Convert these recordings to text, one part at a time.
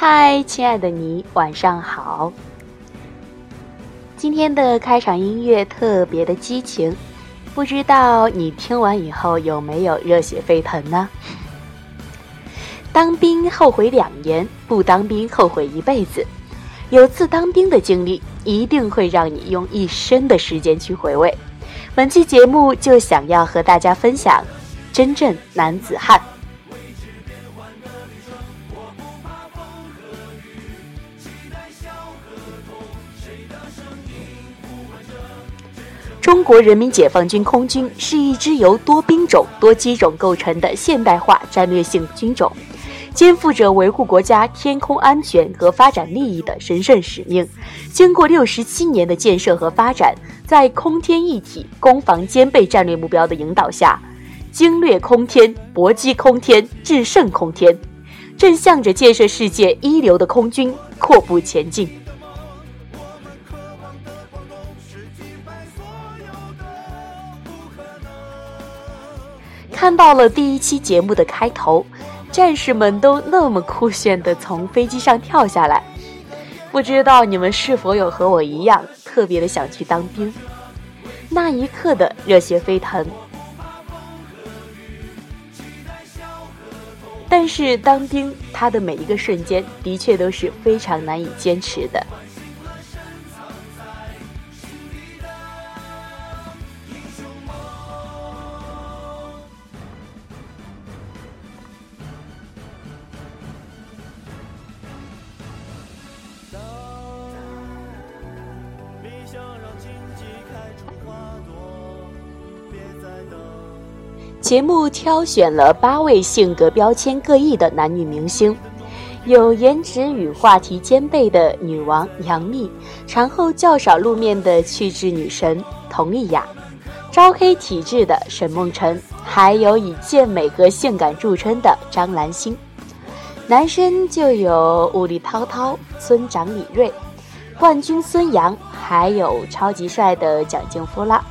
嗨，亲爱的你，晚上好。今天的开场音乐特别的激情，不知道你听完以后有没有热血沸腾呢？当兵后悔两年，不当兵后悔一辈子。有次当兵的经历，一定会让你用一生的时间去回味。本期节目就想要和大家分享真正男子汉。中国人民解放军空军是一支由多兵种、多机种构成的现代化战略性军种。肩负着维护国家天空安全和发展利益的神圣使命。经过六十七年的建设和发展，在空天一体、攻防兼备战略目标的引导下，精略空天、搏击空天、制胜空天，正向着建设世界一流的空军阔步前进。看到了第一期节目的开头。战士们都那么酷炫的从飞机上跳下来，不知道你们是否有和我一样特别的想去当兵？那一刻的热血沸腾。但是当兵，他的每一个瞬间的确都是非常难以坚持的。节目挑选了八位性格标签各异的男女明星，有颜值与话题兼备的女王杨幂，产后较少露面的气质女神佟丽娅，招黑体质的沈梦辰，还有以健美和性感著称的张兰心。男生就有武力滔滔村长李锐，冠军孙杨，还有超级帅的蒋劲夫啦。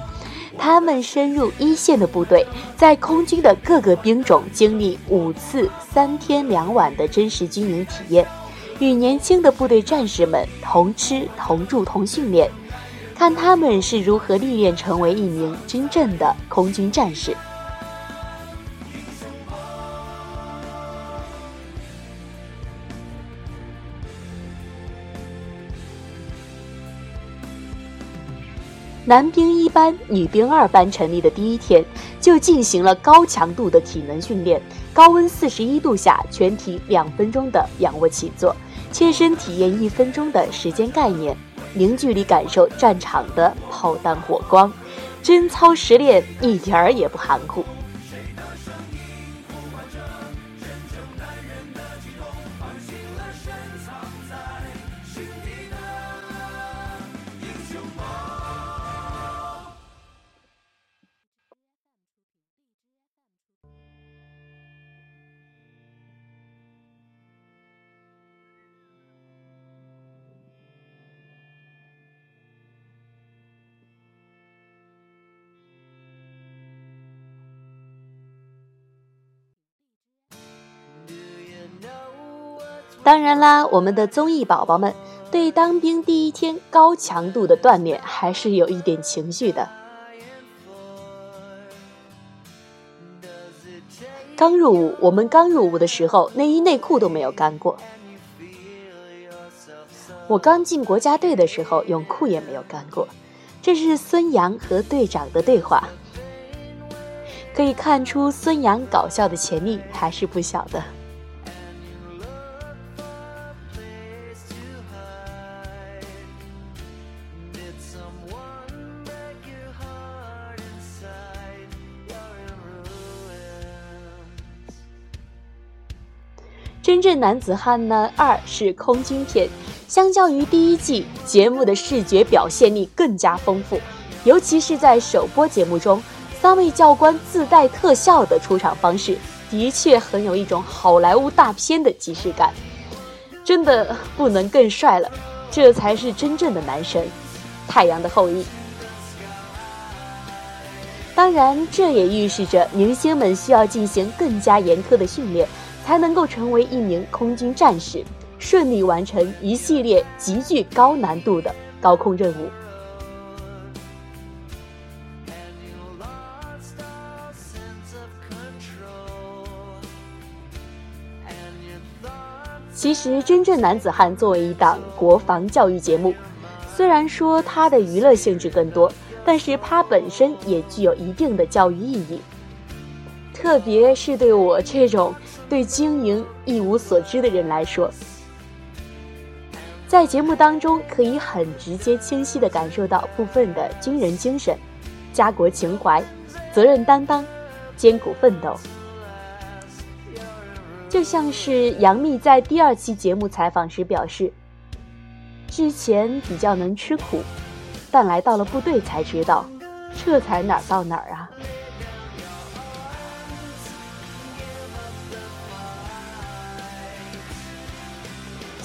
他们深入一线的部队，在空军的各个兵种经历五次三天两晚的真实军营体验，与年轻的部队战士们同吃同住同训练，看他们是如何历练成为一名真正的空军战士。男兵一班、女兵二班成立的第一天，就进行了高强度的体能训练。高温四十一度下，全体两分钟的仰卧起坐，切身体验一分钟的时间概念，零距离感受战场的炮弹火光，真操实练，一点儿也不含糊。当然啦，我们的综艺宝宝们对当兵第一天高强度的锻炼还是有一点情绪的。刚入伍，我们刚入伍的时候，内衣内裤都没有干过。我刚进国家队的时候，泳裤也没有干过。这是孙杨和队长的对话，可以看出孙杨搞笑的潜力还是不小的。是男子汉呢？二是空军篇，相较于第一季节目的视觉表现力更加丰富，尤其是在首播节目中，三位教官自带特效的出场方式，的确很有一种好莱坞大片的即视感，真的不能更帅了，这才是真正的男神，太阳的后裔。当然，这也预示着明星们需要进行更加严苛的训练。才能够成为一名空军战士，顺利完成一系列极具高难度的高空任务。其实，真正男子汉作为一档国防教育节目，虽然说它的娱乐性质更多，但是它本身也具有一定的教育意义。特别是对我这种对经营一无所知的人来说，在节目当中可以很直接、清晰地感受到部分的军人精神、家国情怀、责任担当、艰苦奋斗。就像是杨幂在第二期节目采访时表示，之前比较能吃苦，但来到了部队才知道，这才哪儿到哪儿啊！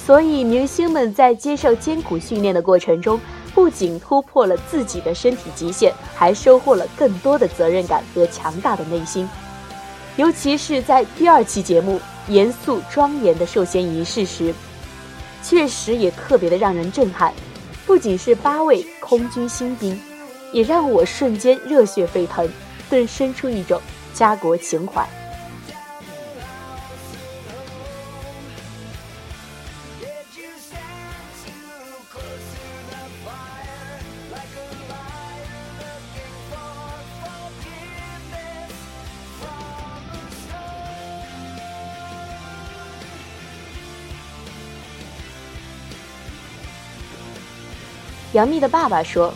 所以，明星们在接受艰苦训练的过程中，不仅突破了自己的身体极限，还收获了更多的责任感和强大的内心。尤其是在第二期节目。严肃庄严的授衔仪式时，确实也特别的让人震撼。不仅是八位空军新兵，也让我瞬间热血沸腾，顿生出一种家国情怀。杨幂的爸爸说：“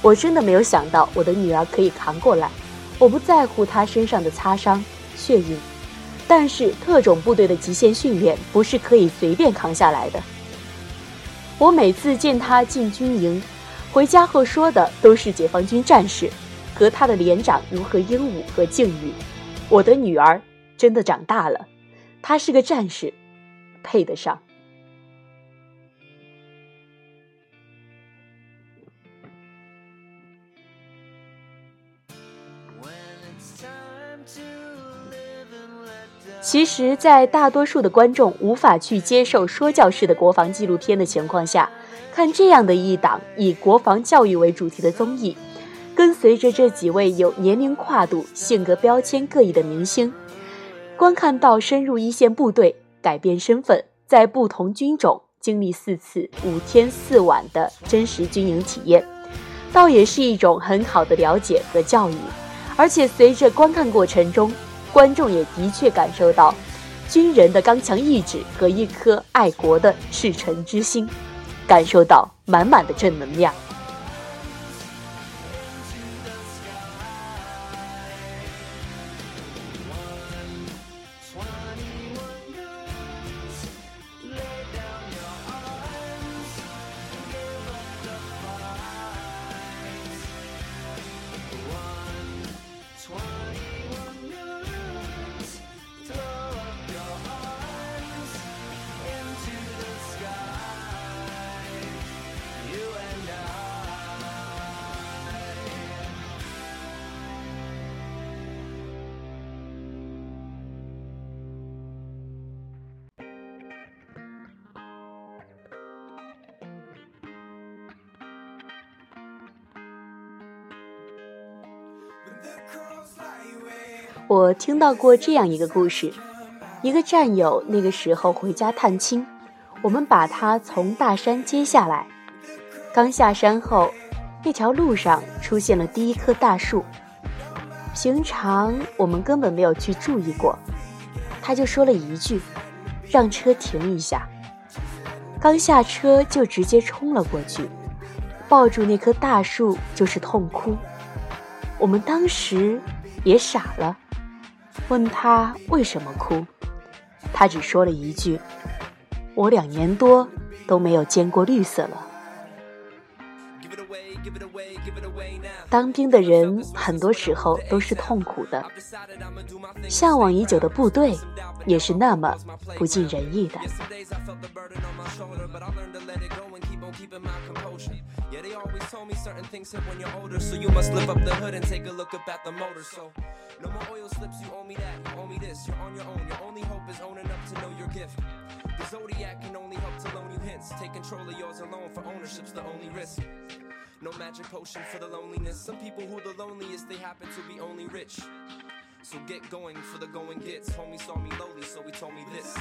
我真的没有想到我的女儿可以扛过来。我不在乎她身上的擦伤、血印，但是特种部队的极限训练不是可以随便扛下来的。我每次见她进军营，回家后说的都是解放军战士和他的连长如何英武和敬语。我的女儿真的长大了，她是个战士，配得上。”其实，在大多数的观众无法去接受说教式的国防纪录片的情况下，看这样的一档以国防教育为主题的综艺，跟随着这几位有年龄跨度、性格标签各异的明星，观看到深入一线部队、改变身份，在不同军种经历四次五天四晚的真实军营体验，倒也是一种很好的了解和教育。而且，随着观看过程中，观众也的确感受到军人的刚强意志和一颗爱国的赤诚之心，感受到满满的正能量。我听到过这样一个故事：一个战友那个时候回家探亲，我们把他从大山接下来。刚下山后，那条路上出现了第一棵大树。平常我们根本没有去注意过，他就说了一句：“让车停一下。”刚下车就直接冲了过去，抱住那棵大树就是痛哭。我们当时也傻了。问他为什么哭，他只说了一句：“我两年多都没有见过绿色了。”当兵的人很多时候都是痛苦的，向往已久的部队也是那么不尽人意的。No more oil slips, you owe me that. You owe me this, you're on your own. Your only hope is owning up to know your gift. The zodiac can only help to loan you hints. Take control of yours alone for ownership's the only risk. No magic potion for the loneliness. Some people who the loneliest, they happen to be only rich. So get going for the going gets. Homie saw me lowly, so he told me this.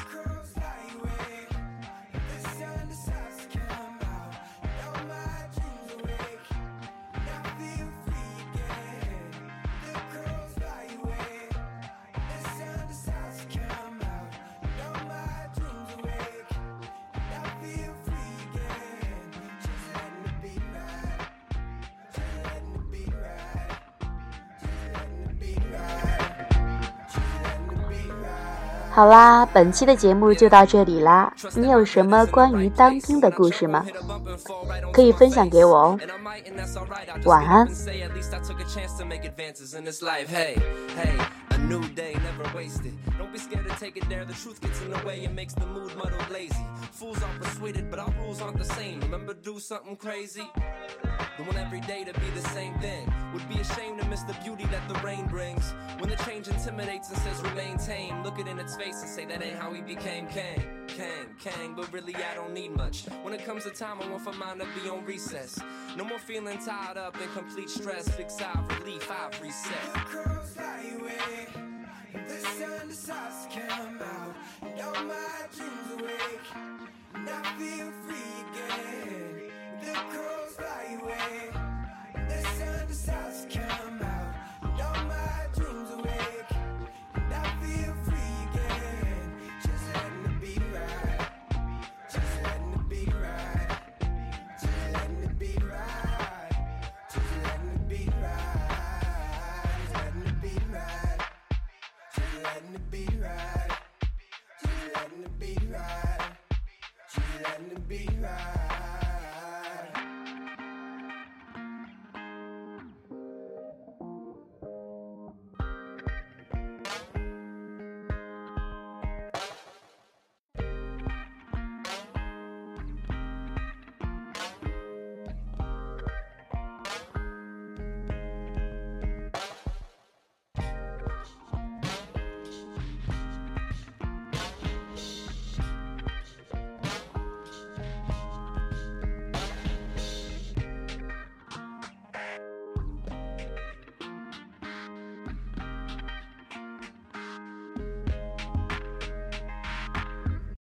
好啦，本期的节目就到这里啦。你有什么关于当兵的故事吗？可以分享给我哦。晚安。A new day, never wasted. Don't be scared to take it there. The truth gets in the way and makes the mood muddled lazy. Fools are persuaded, but our rules aren't the same. Remember, do something crazy. Don't want every day to be the same thing. Would be ashamed to miss the beauty that the rain brings. When the change intimidates and says remain tame, look it in its face and say that ain't how he became king. Kang, Kang, but really I don't need much. When it comes to time, I want for mine to be on recess. No more feeling tied up in complete stress. Big sigh relief, I've reset. Crows fly away. The sun decides to come out. And all my dreams awake. And I feel free Just letting the beat ride. Just letting the beat ride. Just letting the beat ride.